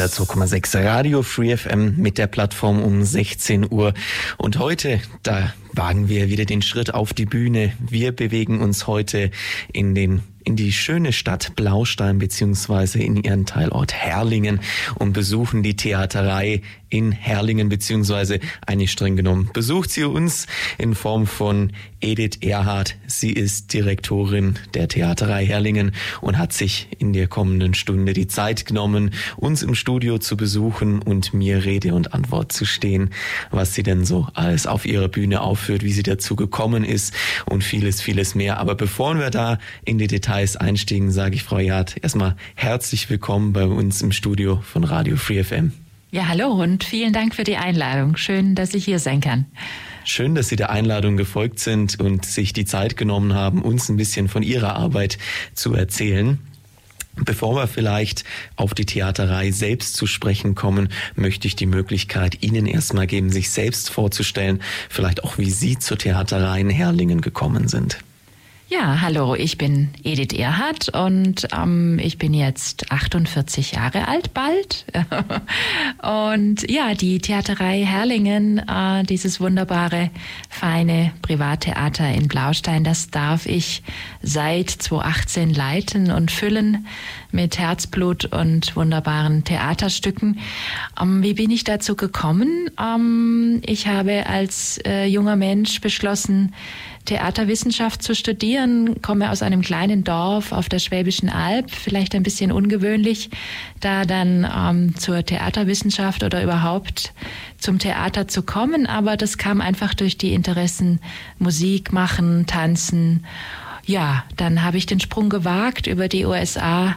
Die 102,6 Radio Free FM mit der Plattform um 16 Uhr. Und heute, da wagen wir wieder den Schritt auf die Bühne. Wir bewegen uns heute in den in die schöne Stadt Blaustein beziehungsweise in ihren Teilort Herrlingen und besuchen die Theaterei in Herrlingen beziehungsweise eigentlich streng genommen besucht sie uns in Form von Edith Erhardt. Sie ist Direktorin der Theaterei Herrlingen und hat sich in der kommenden Stunde die Zeit genommen, uns im Studio zu besuchen und mir Rede und Antwort zu stehen, was sie denn so alles auf ihrer Bühne aufführt, wie sie dazu gekommen ist und vieles, vieles mehr. Aber bevor wir da in die Details einstiegen, sage ich Frau Jad erstmal herzlich willkommen bei uns im Studio von Radio Free FM. Ja, hallo und vielen Dank für die Einladung. Schön, dass ich hier sein kann. Schön, dass Sie der Einladung gefolgt sind und sich die Zeit genommen haben, uns ein bisschen von Ihrer Arbeit zu erzählen. Bevor wir vielleicht auf die Theaterei selbst zu sprechen kommen, möchte ich die Möglichkeit Ihnen erstmal geben, sich selbst vorzustellen, vielleicht auch wie Sie zur Theaterei in Herrlingen gekommen sind. Ja, hallo, ich bin Edith Erhardt und ähm, ich bin jetzt 48 Jahre alt bald. und ja, die Theaterei Herrlingen, äh, dieses wunderbare, feine Privattheater in Blaustein, das darf ich seit 2018 leiten und füllen mit Herzblut und wunderbaren Theaterstücken. Ähm, wie bin ich dazu gekommen? Ähm, ich habe als äh, junger Mensch beschlossen, Theaterwissenschaft zu studieren, komme aus einem kleinen Dorf auf der Schwäbischen Alb, vielleicht ein bisschen ungewöhnlich, da dann ähm, zur Theaterwissenschaft oder überhaupt zum Theater zu kommen, aber das kam einfach durch die Interessen Musik machen, tanzen. Ja, dann habe ich den Sprung gewagt über die USA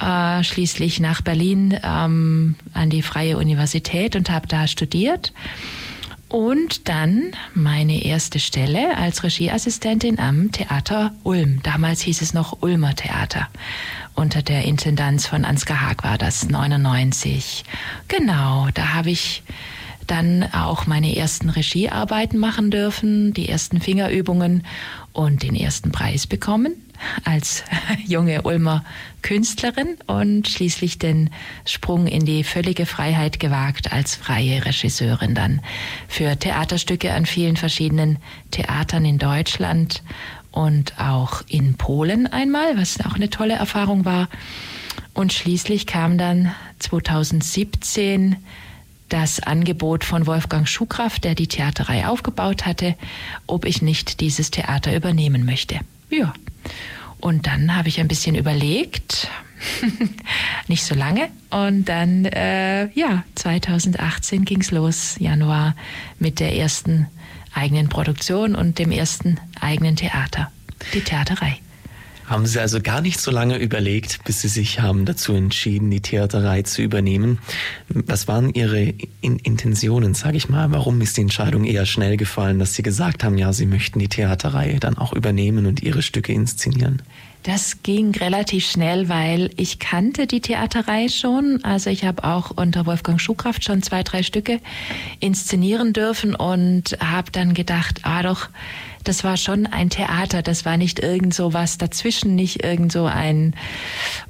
äh, schließlich nach Berlin ähm, an die Freie Universität und habe da studiert und dann meine erste Stelle als Regieassistentin am Theater Ulm. Damals hieß es noch Ulmer Theater. Unter der Intendanz von Ansgar Haag war das 99. Genau, da habe ich dann auch meine ersten Regiearbeiten machen dürfen, die ersten Fingerübungen und den ersten Preis bekommen als junge Ulmer Künstlerin und schließlich den Sprung in die völlige Freiheit gewagt als freie Regisseurin dann für Theaterstücke an vielen verschiedenen Theatern in Deutschland und auch in Polen einmal, was auch eine tolle Erfahrung war. Und schließlich kam dann 2017 das Angebot von Wolfgang Schuhkraft, der die Theaterei aufgebaut hatte, ob ich nicht dieses Theater übernehmen möchte. Ja. Und dann habe ich ein bisschen überlegt, nicht so lange. Und dann, äh, ja, 2018 ging es los, Januar, mit der ersten eigenen Produktion und dem ersten eigenen Theater, die Theaterei. Haben Sie also gar nicht so lange überlegt, bis Sie sich haben dazu entschieden, die Theaterei zu übernehmen. Was waren Ihre In Intentionen, sage ich mal? Warum ist die Entscheidung eher schnell gefallen, dass Sie gesagt haben, ja, Sie möchten die Theaterei dann auch übernehmen und Ihre Stücke inszenieren? Das ging relativ schnell, weil ich kannte die Theaterei schon. Also ich habe auch unter Wolfgang Schuhkraft schon zwei, drei Stücke inszenieren dürfen und habe dann gedacht, ah doch, das war schon ein Theater, das war nicht irgend so was dazwischen, nicht irgend so ein,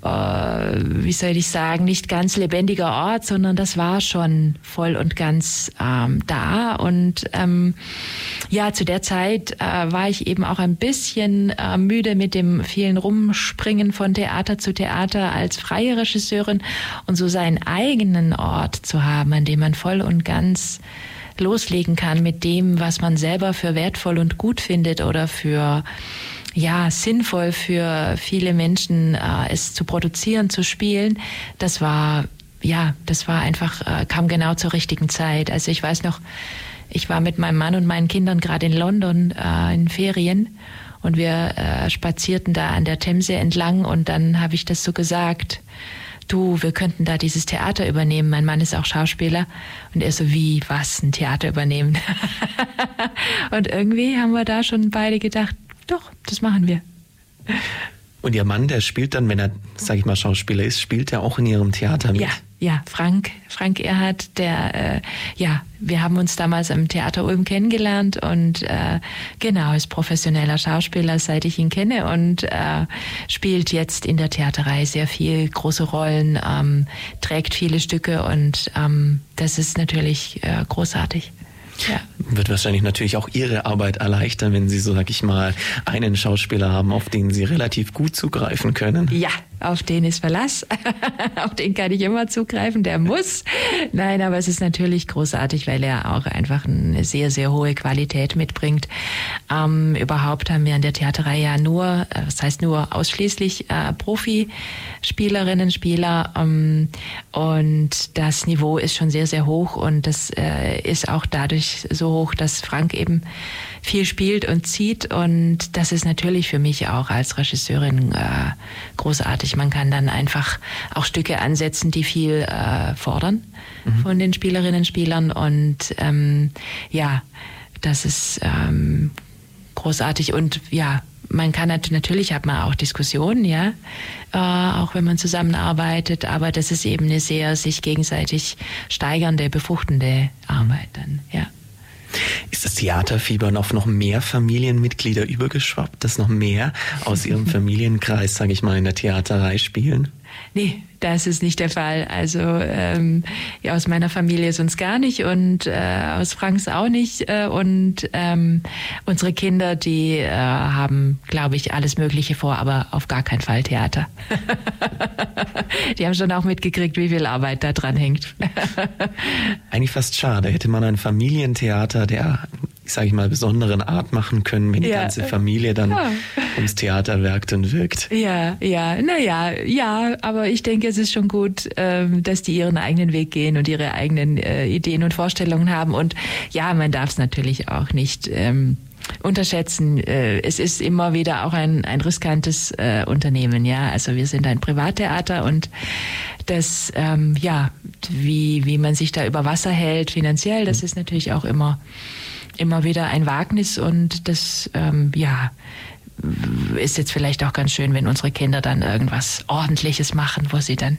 äh, wie soll ich sagen, nicht ganz lebendiger Ort, sondern das war schon voll und ganz ähm, da. Und ähm, ja, zu der Zeit äh, war ich eben auch ein bisschen äh, müde mit dem vielen Rumspringen von Theater zu Theater als freie Regisseurin und so seinen eigenen Ort zu haben, an dem man voll und ganz loslegen kann mit dem, was man selber für wertvoll und gut findet oder für ja, sinnvoll für viele Menschen, äh, es zu produzieren, zu spielen, das war, ja, das war einfach, äh, kam genau zur richtigen Zeit. Also ich weiß noch, ich war mit meinem Mann und meinen Kindern gerade in London äh, in Ferien Und wir äh, spazierten da an der Themse entlang und dann habe ich das so gesagt du, wir könnten da dieses Theater übernehmen. Mein Mann ist auch Schauspieler. Und er so, wie, was, ein Theater übernehmen? und irgendwie haben wir da schon beide gedacht, doch, das machen wir. Und Ihr Mann, der spielt dann, wenn er, sag ich mal, Schauspieler ist, spielt er auch in Ihrem Theater mit? Ja, ja, Frank, Frank Erhard, der, äh, ja, wir haben uns damals im Theater Ulm kennengelernt und äh, genau, ist professioneller Schauspieler, seit ich ihn kenne und äh, spielt jetzt in der Theaterei sehr viel große Rollen, ähm, trägt viele Stücke und ähm, das ist natürlich äh, großartig. Ja. Wird wahrscheinlich natürlich auch Ihre Arbeit erleichtern, wenn Sie, so sag ich mal, einen Schauspieler haben, auf den Sie relativ gut zugreifen können. Ja, auf den ist Verlass. auf den kann ich immer zugreifen, der muss. Nein, aber es ist natürlich großartig, weil er auch einfach eine sehr, sehr hohe Qualität mitbringt. Ähm, überhaupt haben wir an der Theaterei ja nur, äh, das heißt nur ausschließlich äh, Profispielerinnen, Spieler. Ähm, und das Niveau ist schon sehr, sehr hoch und das äh, ist auch dadurch so hoch, dass Frank eben viel spielt und zieht. Und das ist natürlich für mich auch als Regisseurin äh, großartig. Man kann dann einfach auch Stücke ansetzen, die viel äh, fordern mhm. von den Spielerinnen und Spielern. Und ähm, ja, das ist ähm, großartig. Und ja, man kann natürlich hat man auch Diskussionen, ja, äh, auch wenn man zusammenarbeitet, aber das ist eben eine sehr sich gegenseitig steigernde, befruchtende Arbeit dann, ja. Ist das Theaterfieber auf noch mehr Familienmitglieder übergeschwappt, dass noch mehr aus Ihrem Familienkreis, sage ich mal, in der Theaterei spielen? Nee, das ist nicht der Fall. Also ähm, ja, aus meiner Familie sonst gar nicht und äh, aus Franks auch nicht. Äh, und ähm, unsere Kinder, die äh, haben, glaube ich, alles Mögliche vor, aber auf gar keinen Fall Theater. die haben schon auch mitgekriegt, wie viel Arbeit da dran hängt. Eigentlich fast schade. Hätte man ein Familientheater, der sage ich mal, besonderen Art machen können, wenn die ja. ganze Familie dann ja. ums Theaterwerk dann wirkt. Ja, ja, naja, ja, aber ich denke, es ist schon gut, ähm, dass die ihren eigenen Weg gehen und ihre eigenen äh, Ideen und Vorstellungen haben. Und ja, man darf es natürlich auch nicht. Ähm, unterschätzen. Äh, es ist immer wieder auch ein, ein riskantes äh, Unternehmen, ja. Also wir sind ein Privattheater und das, ähm, ja, wie, wie man sich da über Wasser hält finanziell, das mhm. ist natürlich auch immer immer wieder ein Wagnis und das, ähm, ja, ist jetzt vielleicht auch ganz schön, wenn unsere Kinder dann irgendwas Ordentliches machen, wo sie dann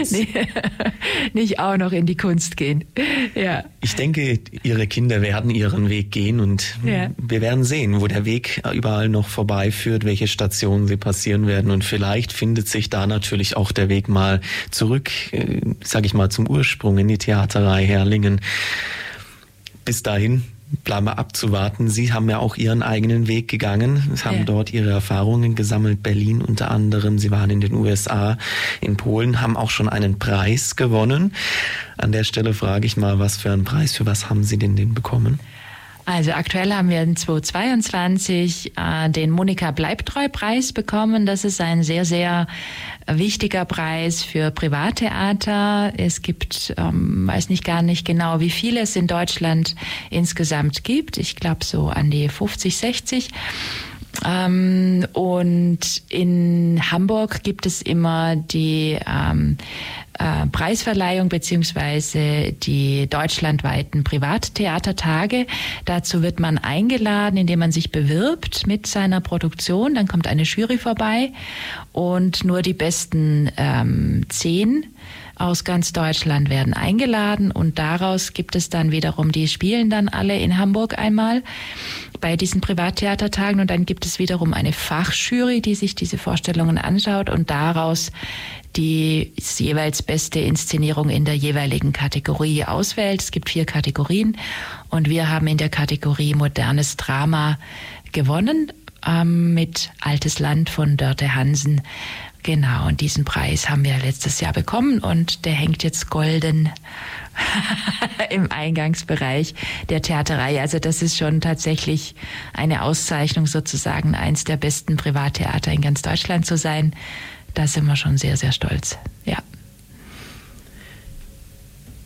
nicht auch noch in die Kunst gehen. Ja. Ich denke, Ihre Kinder werden ihren Weg gehen und ja. wir werden sehen, wo der Weg überall noch vorbeiführt, welche Stationen sie passieren werden und vielleicht findet sich da natürlich auch der Weg mal zurück, äh, sage ich mal, zum Ursprung in die Theaterei Herrlingen bis dahin bleiben wir abzuwarten. Sie haben ja auch Ihren eigenen Weg gegangen, haben ja. dort Ihre Erfahrungen gesammelt, Berlin unter anderem. Sie waren in den USA, in Polen, haben auch schon einen Preis gewonnen. An der Stelle frage ich mal, was für einen Preis, für was haben Sie denn den bekommen? Also aktuell haben wir in 2022 äh, den Monika Bleibtreu-Preis bekommen. Das ist ein sehr, sehr wichtiger Preis für Privattheater. Es gibt, ähm, weiß nicht gar nicht genau, wie viele es in Deutschland insgesamt gibt. Ich glaube so an die 50, 60. Ähm, und in Hamburg gibt es immer die ähm, äh, Preisverleihung beziehungsweise die deutschlandweiten Privattheatertage. Dazu wird man eingeladen, indem man sich bewirbt mit seiner Produktion. Dann kommt eine Jury vorbei und nur die besten ähm, zehn aus ganz Deutschland werden eingeladen und daraus gibt es dann wiederum, die spielen dann alle in Hamburg einmal bei diesen Privattheatertagen und dann gibt es wiederum eine Fachjury, die sich diese Vorstellungen anschaut und daraus die jeweils beste Inszenierung in der jeweiligen Kategorie auswählt. Es gibt vier Kategorien und wir haben in der Kategorie modernes Drama gewonnen ähm, mit Altes Land von Dörte Hansen. Genau, und diesen Preis haben wir letztes Jahr bekommen und der hängt jetzt golden im Eingangsbereich der Theaterei. Also das ist schon tatsächlich eine Auszeichnung sozusagen, eins der besten Privattheater in ganz Deutschland zu sein. Da sind wir schon sehr, sehr stolz. Ja.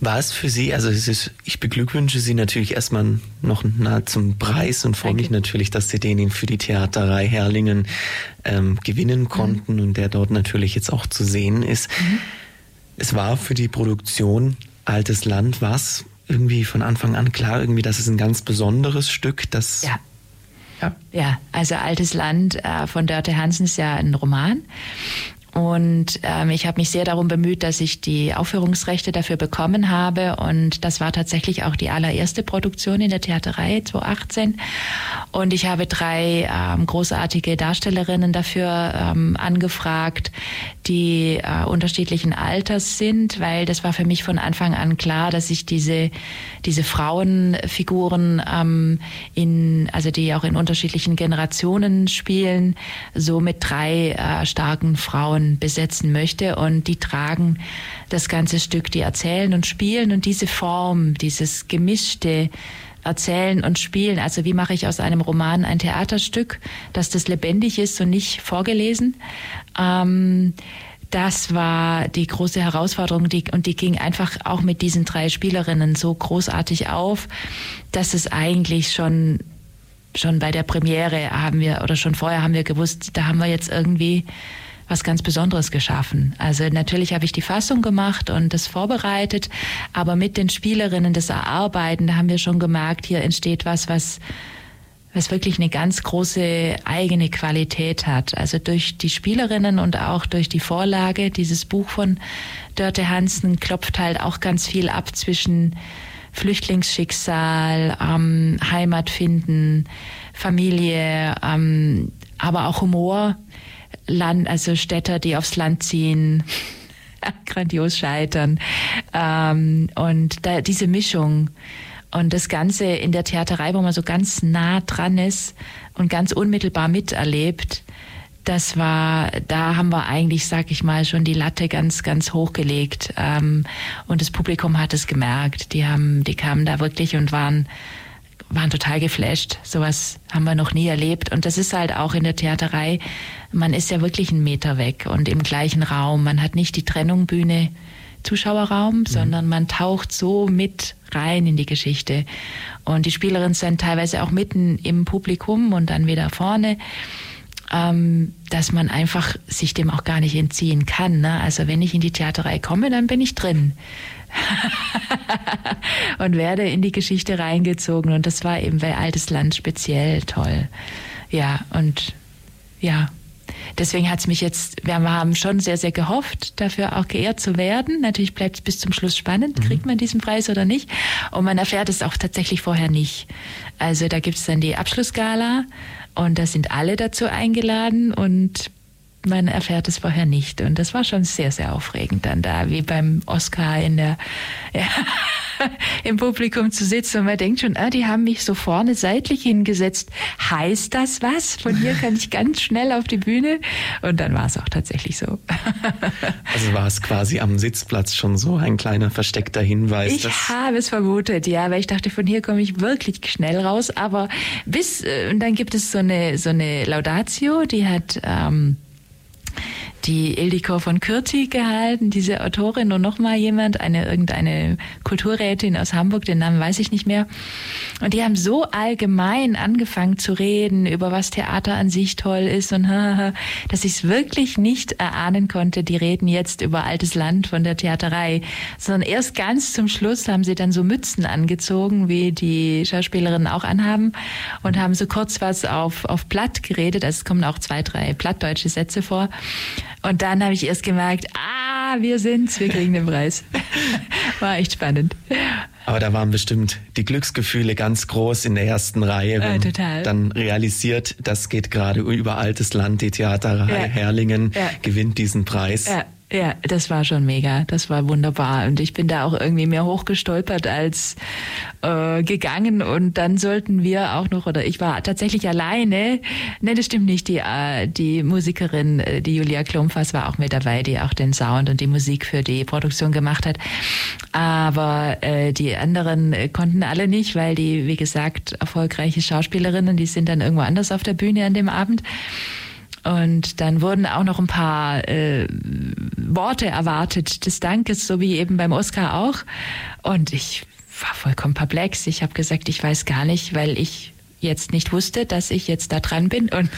War es für Sie, also es ist, ich beglückwünsche Sie natürlich erstmal noch nah zum Preis und freue mich natürlich, dass Sie den für die Theaterei Herrlingen ähm, gewinnen konnten mhm. und der dort natürlich jetzt auch zu sehen ist. Mhm. Es war für die Produktion Altes Land was irgendwie von Anfang an klar, irgendwie, dass es ein ganz besonderes Stück, das ja. Ja. ja, also Altes Land äh, von Dörte Hansen ist ja ein Roman. Und ähm, ich habe mich sehr darum bemüht, dass ich die Aufführungsrechte dafür bekommen habe. Und das war tatsächlich auch die allererste Produktion in der Theaterei 2018. Und ich habe drei ähm, großartige Darstellerinnen dafür ähm, angefragt, die äh, unterschiedlichen Alters sind, weil das war für mich von Anfang an klar, dass ich diese, diese Frauenfiguren ähm, in, also die auch in unterschiedlichen Generationen spielen, so mit drei äh, starken Frauen Frauen besetzen möchte und die tragen das ganze Stück, die erzählen und spielen und diese Form, dieses gemischte Erzählen und Spielen, also wie mache ich aus einem Roman ein Theaterstück, dass das lebendig ist und nicht vorgelesen. Ähm, das war die große Herausforderung die, und die ging einfach auch mit diesen drei Spielerinnen so großartig auf, dass es eigentlich schon schon bei der Premiere haben wir oder schon vorher haben wir gewusst, da haben wir jetzt irgendwie was ganz Besonderes geschaffen. Also natürlich habe ich die Fassung gemacht und das vorbereitet, aber mit den Spielerinnen das Erarbeiten, da haben wir schon gemerkt, hier entsteht was, was was wirklich eine ganz große eigene Qualität hat. Also durch die Spielerinnen und auch durch die Vorlage, dieses Buch von Dörte Hansen klopft halt auch ganz viel ab zwischen Flüchtlingsschicksal, ähm, Heimat finden, Familie, ähm, aber auch Humor. Land, also Städter, die aufs Land ziehen, grandios scheitern. Ähm, und da, diese Mischung und das Ganze in der Theaterei, wo man so ganz nah dran ist und ganz unmittelbar miterlebt, das war, da haben wir eigentlich, sag ich mal, schon die Latte ganz, ganz hochgelegt. Ähm, und das Publikum hat es gemerkt. Die haben, die kamen da wirklich und waren waren total geflasht. Sowas haben wir noch nie erlebt. Und das ist halt auch in der Theaterei. Man ist ja wirklich einen Meter weg und im gleichen Raum. Man hat nicht die Trennung Bühne, Zuschauerraum, mhm. sondern man taucht so mit rein in die Geschichte. Und die Spielerinnen sind teilweise auch mitten im Publikum und dann wieder vorne. Ähm, dass man einfach sich dem auch gar nicht entziehen kann. Ne? Also wenn ich in die Theaterei komme, dann bin ich drin. und werde in die Geschichte reingezogen. Und das war eben bei Altes Land speziell toll. Ja, und ja, deswegen hat es mich jetzt, wir haben schon sehr, sehr gehofft, dafür auch geehrt zu werden. Natürlich bleibt es bis zum Schluss spannend, mhm. kriegt man diesen Preis oder nicht. Und man erfährt es auch tatsächlich vorher nicht. Also da gibt es dann die Abschlussgala und da sind alle dazu eingeladen und man erfährt es vorher nicht. Und das war schon sehr, sehr aufregend dann da, wie beim Oscar in der, ja, im Publikum zu sitzen. Und man denkt schon, ah, die haben mich so vorne seitlich hingesetzt. Heißt das was? Von hier kann ich ganz schnell auf die Bühne. Und dann war es auch tatsächlich so. Also war es quasi am Sitzplatz schon so ein kleiner versteckter Hinweis. Ich habe es vermutet, ja, weil ich dachte, von hier komme ich wirklich schnell raus. Aber bis, äh, und dann gibt es so eine, so eine Laudatio, die hat, ähm, die Ildiko von Kürti gehalten, diese Autorin und noch mal jemand, eine irgendeine Kulturrätin aus Hamburg, den Namen weiß ich nicht mehr. Und die haben so allgemein angefangen zu reden über was Theater an sich toll ist und dass ich es wirklich nicht erahnen konnte. Die reden jetzt über altes Land von der Theaterei, sondern erst ganz zum Schluss haben sie dann so Mützen angezogen, wie die Schauspielerinnen auch anhaben und haben so kurz was auf auf Platt geredet. Also es kommen auch zwei, drei plattdeutsche Sätze vor. Und dann habe ich erst gemerkt, ah, wir sind's, wir kriegen den Preis. War echt spannend. Aber da waren bestimmt die Glücksgefühle ganz groß in der ersten Reihe. Äh, total. Dann realisiert, das geht gerade über altes Land, die Theaterreihe ja. Herlingen ja. gewinnt diesen Preis. Ja. Ja, das war schon mega. Das war wunderbar. Und ich bin da auch irgendwie mehr hochgestolpert als äh, gegangen. Und dann sollten wir auch noch, oder ich war tatsächlich alleine. Ne, das stimmt nicht. Die, äh, die Musikerin, äh, die Julia Klumpfers war auch mit dabei, die auch den Sound und die Musik für die Produktion gemacht hat. Aber äh, die anderen äh, konnten alle nicht, weil die, wie gesagt, erfolgreiche Schauspielerinnen, die sind dann irgendwo anders auf der Bühne an dem Abend. Und dann wurden auch noch ein paar äh, Worte erwartet des Dankes, so wie eben beim Oscar auch. Und ich war vollkommen perplex. Ich habe gesagt, ich weiß gar nicht, weil ich jetzt nicht wusste, dass ich jetzt da dran bin und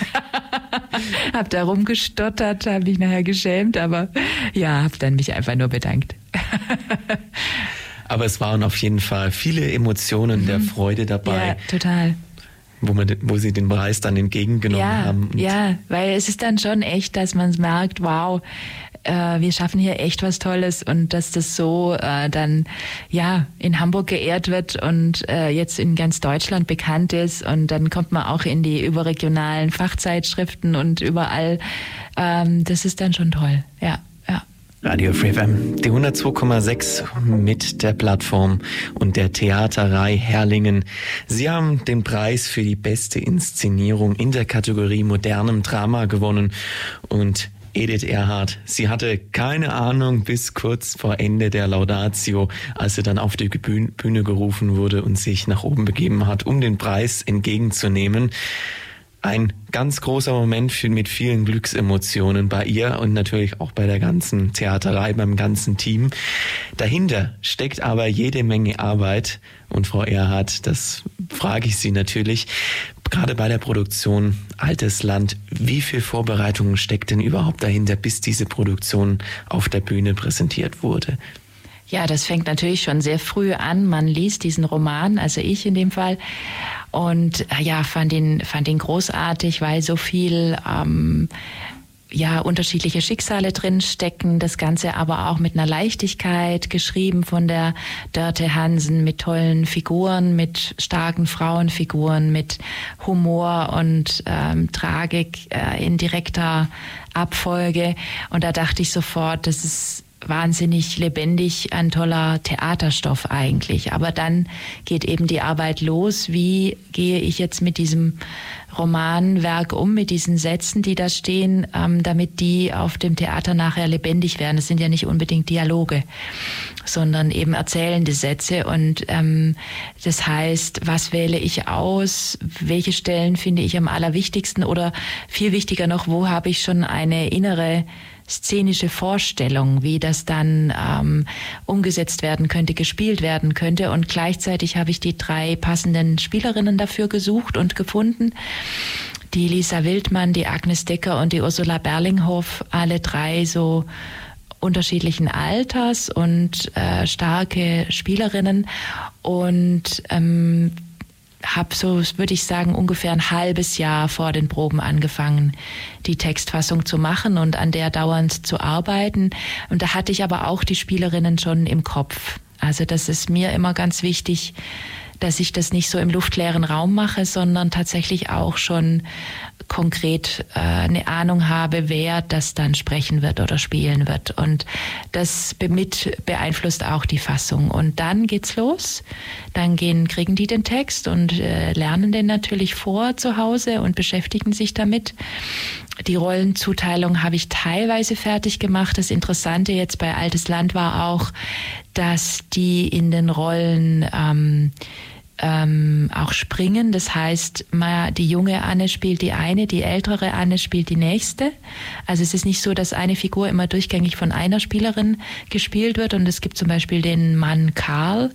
habe da rumgestottert, habe mich nachher geschämt, aber ja, habe dann mich einfach nur bedankt. aber es waren auf jeden Fall viele Emotionen mhm. der Freude dabei. Ja, total wo, man, wo sie den Preis dann entgegengenommen ja, haben. Ja, weil es ist dann schon echt, dass man merkt, wow, äh, wir schaffen hier echt was Tolles und dass das so äh, dann ja in Hamburg geehrt wird und äh, jetzt in ganz Deutschland bekannt ist und dann kommt man auch in die überregionalen Fachzeitschriften und überall. Ähm, das ist dann schon toll, ja. Radio Free FM, die 102,6 mit der Plattform und der Theaterei Herlingen. Sie haben den Preis für die beste Inszenierung in der Kategorie modernem Drama gewonnen und Edith Erhardt, sie hatte keine Ahnung bis kurz vor Ende der Laudatio, als sie dann auf die Bühne gerufen wurde und sich nach oben begeben hat, um den Preis entgegenzunehmen. Ein ganz großer Moment mit vielen Glücksemotionen bei ihr und natürlich auch bei der ganzen Theaterei, beim ganzen Team. Dahinter steckt aber jede Menge Arbeit. Und Frau Erhardt, das frage ich Sie natürlich, gerade bei der Produktion Altes Land, wie viel Vorbereitungen steckt denn überhaupt dahinter, bis diese Produktion auf der Bühne präsentiert wurde? Ja, das fängt natürlich schon sehr früh an. Man liest diesen Roman, also ich in dem Fall, und äh, ja, fand ihn, fand ihn großartig, weil so viel ähm, ja, unterschiedliche Schicksale drin stecken. Das Ganze aber auch mit einer Leichtigkeit geschrieben von der Dörte Hansen mit tollen Figuren, mit starken Frauenfiguren, mit Humor und ähm, Tragik äh, in direkter Abfolge. Und da dachte ich sofort, das ist wahnsinnig lebendig, ein toller Theaterstoff eigentlich. Aber dann geht eben die Arbeit los. Wie gehe ich jetzt mit diesem Romanwerk um, mit diesen Sätzen, die da stehen, ähm, damit die auf dem Theater nachher lebendig werden? Das sind ja nicht unbedingt Dialoge, sondern eben erzählende Sätze. Und ähm, das heißt, was wähle ich aus? Welche Stellen finde ich am allerwichtigsten? Oder viel wichtiger noch, wo habe ich schon eine innere szenische Vorstellung, wie das dann ähm, umgesetzt werden könnte, gespielt werden könnte. Und gleichzeitig habe ich die drei passenden Spielerinnen dafür gesucht und gefunden. Die Lisa Wildmann, die Agnes Decker und die Ursula Berlinghoff, alle drei so unterschiedlichen Alters und äh, starke Spielerinnen. Und ähm, habe so, würde ich sagen, ungefähr ein halbes Jahr vor den Proben angefangen, die Textfassung zu machen und an der dauernd zu arbeiten. Und da hatte ich aber auch die Spielerinnen schon im Kopf. Also das ist mir immer ganz wichtig, dass ich das nicht so im luftleeren Raum mache, sondern tatsächlich auch schon konkret äh, eine Ahnung habe, wer das dann sprechen wird oder spielen wird. Und das mit beeinflusst auch die Fassung. Und dann geht's los. Dann gehen, kriegen die den Text und äh, lernen den natürlich vor zu Hause und beschäftigen sich damit. Die Rollenzuteilung habe ich teilweise fertig gemacht. Das Interessante jetzt bei Altes Land war auch, dass die in den Rollen ähm, ähm, auch springen. Das heißt, die junge Anne spielt die eine, die ältere Anne spielt die nächste. Also es ist nicht so, dass eine Figur immer durchgängig von einer Spielerin gespielt wird. Und es gibt zum Beispiel den Mann Karl,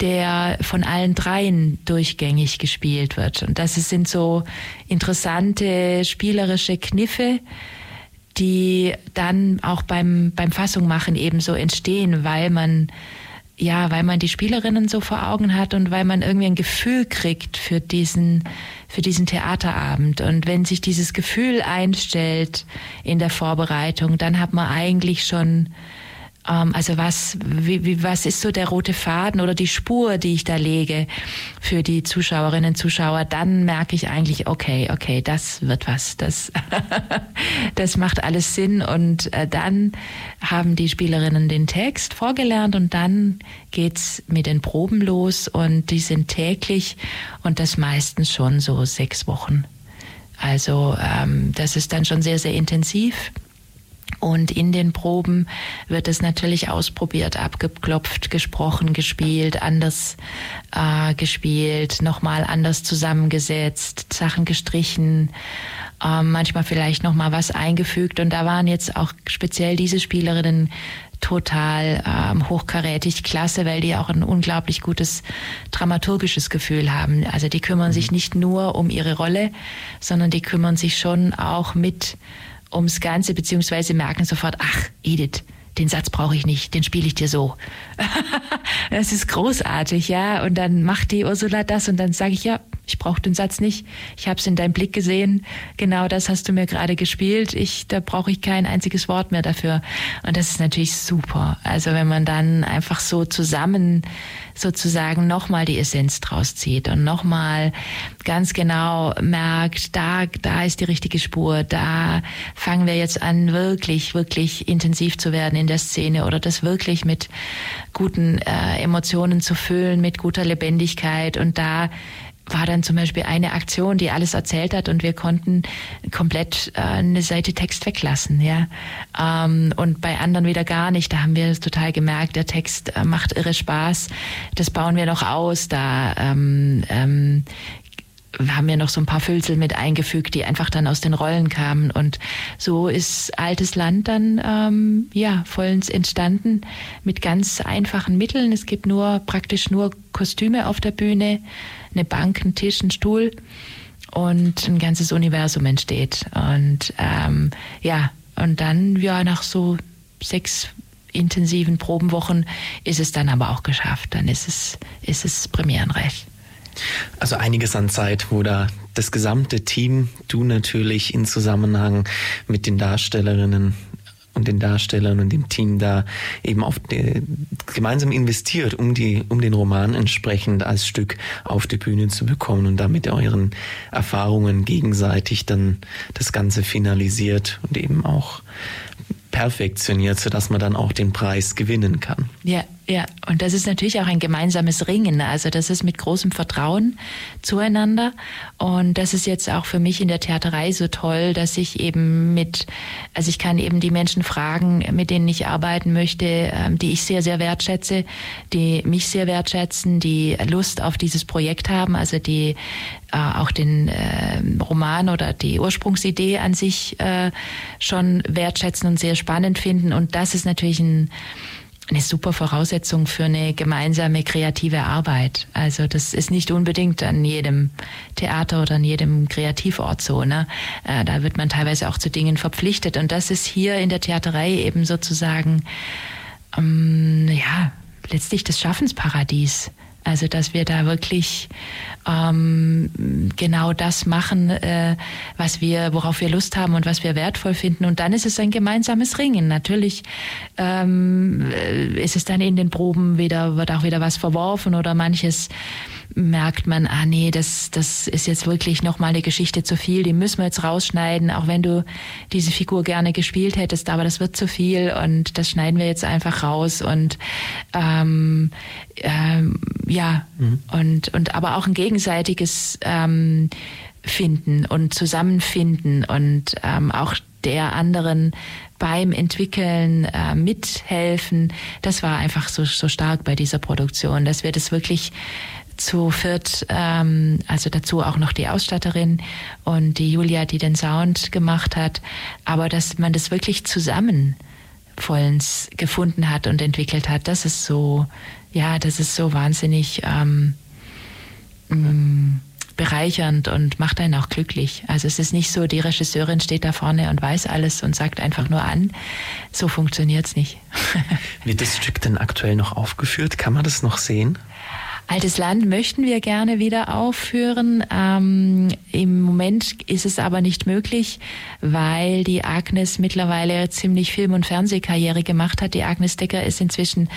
der von allen dreien durchgängig gespielt wird. Und das sind so interessante spielerische Kniffe, die dann auch beim, beim Fassungmachen ebenso entstehen, weil man ja, weil man die Spielerinnen so vor Augen hat und weil man irgendwie ein Gefühl kriegt für diesen, für diesen Theaterabend. Und wenn sich dieses Gefühl einstellt in der Vorbereitung, dann hat man eigentlich schon also was, wie, wie, was ist so der rote Faden oder die Spur, die ich da lege für die Zuschauerinnen und Zuschauer, dann merke ich eigentlich, okay, okay, das wird was, das, das macht alles Sinn und äh, dann haben die Spielerinnen den Text vorgelernt und dann geht's mit den Proben los und die sind täglich und das meistens schon so sechs Wochen. Also ähm, das ist dann schon sehr, sehr intensiv. Und in den Proben wird es natürlich ausprobiert, abgeklopft, gesprochen, gespielt, anders äh, gespielt, nochmal anders zusammengesetzt, Sachen gestrichen, äh, manchmal vielleicht nochmal was eingefügt. Und da waren jetzt auch speziell diese Spielerinnen total ähm, hochkarätig klasse, weil die auch ein unglaublich gutes dramaturgisches Gefühl haben. Also die kümmern sich mhm. nicht nur um ihre Rolle, sondern die kümmern sich schon auch mit ums Ganze, beziehungsweise merken sofort, ach, Edith, den Satz brauche ich nicht, den spiele ich dir so. das ist großartig, ja. Und dann macht die Ursula das und dann sage ich, ja, ich brauche den Satz nicht. Ich habe es in deinem Blick gesehen. Genau das hast du mir gerade gespielt. Ich, da brauche ich kein einziges Wort mehr dafür. Und das ist natürlich super. Also wenn man dann einfach so zusammen sozusagen nochmal die Essenz draus zieht und nochmal ganz genau merkt, da, da ist die richtige Spur, da fangen wir jetzt an, wirklich, wirklich intensiv zu werden in der Szene oder das wirklich mit guten äh, Emotionen zu füllen, mit guter Lebendigkeit und da war dann zum Beispiel eine Aktion, die alles erzählt hat und wir konnten komplett äh, eine Seite Text weglassen, ja. Ähm, und bei anderen wieder gar nicht. Da haben wir total gemerkt, der Text äh, macht irre Spaß. Das bauen wir noch aus. Da ähm, ähm, haben wir noch so ein paar Füllsel mit eingefügt, die einfach dann aus den Rollen kamen. Und so ist Altes Land dann ähm, ja vollends entstanden mit ganz einfachen Mitteln. Es gibt nur praktisch nur Kostüme auf der Bühne eine Bank, ein Tisch, ein Stuhl und ein ganzes Universum entsteht. Und ähm, ja, und dann ja nach so sechs intensiven Probenwochen ist es dann aber auch geschafft. Dann ist es, ist es premierenreich. Also einiges an Zeit, wo da das gesamte Team, du natürlich in Zusammenhang mit den Darstellerinnen und den Darstellern und dem Team da eben auf die, gemeinsam investiert, um die, um den Roman entsprechend als Stück auf die Bühne zu bekommen und damit euren Erfahrungen gegenseitig dann das Ganze finalisiert und eben auch perfektioniert, sodass man dann auch den Preis gewinnen kann. Ja, ja, und das ist natürlich auch ein gemeinsames Ringen. Also das ist mit großem Vertrauen zueinander. Und das ist jetzt auch für mich in der Theaterei so toll, dass ich eben mit, also ich kann eben die Menschen fragen, mit denen ich arbeiten möchte, ähm, die ich sehr, sehr wertschätze, die mich sehr wertschätzen, die Lust auf dieses Projekt haben, also die äh, auch den äh, Roman oder die Ursprungsidee an sich äh, schon wertschätzen und sehr spannend finden. Und das ist natürlich ein eine super Voraussetzung für eine gemeinsame kreative Arbeit. Also das ist nicht unbedingt an jedem Theater oder an jedem Kreativort so. Ne? Äh, da wird man teilweise auch zu Dingen verpflichtet. Und das ist hier in der Theaterei eben sozusagen, ähm, ja, letztlich das Schaffensparadies. Also dass wir da wirklich ähm, genau das machen, äh, was wir, worauf wir Lust haben und was wir wertvoll finden. Und dann ist es ein gemeinsames Ringen. Natürlich ähm, äh, ist es dann in den Proben wieder, wird auch wieder was verworfen oder manches merkt man, ah nee, das, das ist jetzt wirklich nochmal eine Geschichte zu viel, die müssen wir jetzt rausschneiden, auch wenn du diese Figur gerne gespielt hättest, aber das wird zu viel und das schneiden wir jetzt einfach raus und ähm, ähm, ja, mhm. und, und aber auch ein gegenseitiges ähm, Finden und Zusammenfinden und ähm, auch der anderen beim Entwickeln äh, mithelfen. Das war einfach so, so stark bei dieser Produktion, dass wir das wirklich zu viert, ähm, also dazu auch noch die Ausstatterin und die Julia, die den Sound gemacht hat, aber dass man das wirklich zusammen vollends gefunden hat und entwickelt hat, das ist so, ja, das ist so wahnsinnig ähm, mm, bereichernd und macht einen auch glücklich. Also es ist nicht so, die Regisseurin steht da vorne und weiß alles und sagt einfach nur an. So funktioniert's nicht. Wird das Stück denn aktuell noch aufgeführt? Kann man das noch sehen? Altes Land möchten wir gerne wieder aufführen. Ähm, Im Moment ist es aber nicht möglich, weil die Agnes mittlerweile ziemlich Film- und Fernsehkarriere gemacht hat. Die Agnes Decker ist inzwischen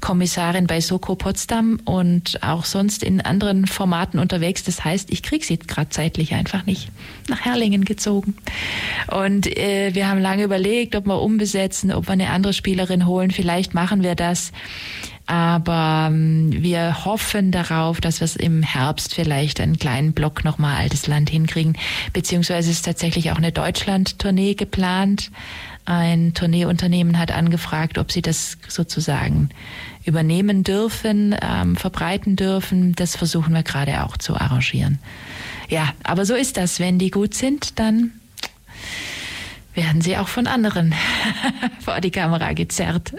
Kommissarin bei Soko Potsdam und auch sonst in anderen Formaten unterwegs. Das heißt, ich kriege sie gerade zeitlich einfach nicht nach Herrlingen gezogen. Und äh, wir haben lange überlegt, ob wir umbesetzen, ob wir eine andere Spielerin holen. Vielleicht machen wir das. Aber ähm, wir hoffen darauf, dass wir es im Herbst vielleicht einen kleinen Block nochmal Altes Land hinkriegen. Beziehungsweise ist tatsächlich auch eine Deutschland-Tournee geplant. Ein Tourneeunternehmen hat angefragt, ob sie das sozusagen übernehmen dürfen, ähm, verbreiten dürfen. Das versuchen wir gerade auch zu arrangieren. Ja, aber so ist das. Wenn die gut sind, dann werden sie auch von anderen vor die Kamera gezerrt.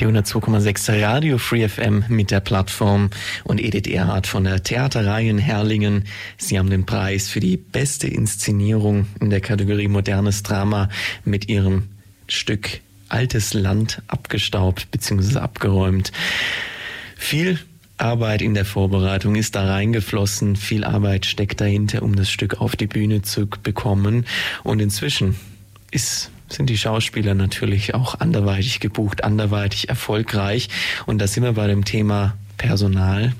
Die 102,6 Radio Free FM mit der Plattform und Edith Erhardt von der Theaterei in Herlingen. Sie haben den Preis für die beste Inszenierung in der Kategorie Modernes Drama mit ihrem Stück Altes Land abgestaubt bzw. abgeräumt. Viel Arbeit in der Vorbereitung ist da reingeflossen, viel Arbeit steckt dahinter, um das Stück auf die Bühne zu bekommen. Und inzwischen ist sind die Schauspieler natürlich auch anderweitig gebucht, anderweitig erfolgreich. Und da sind wir bei dem Thema Personal.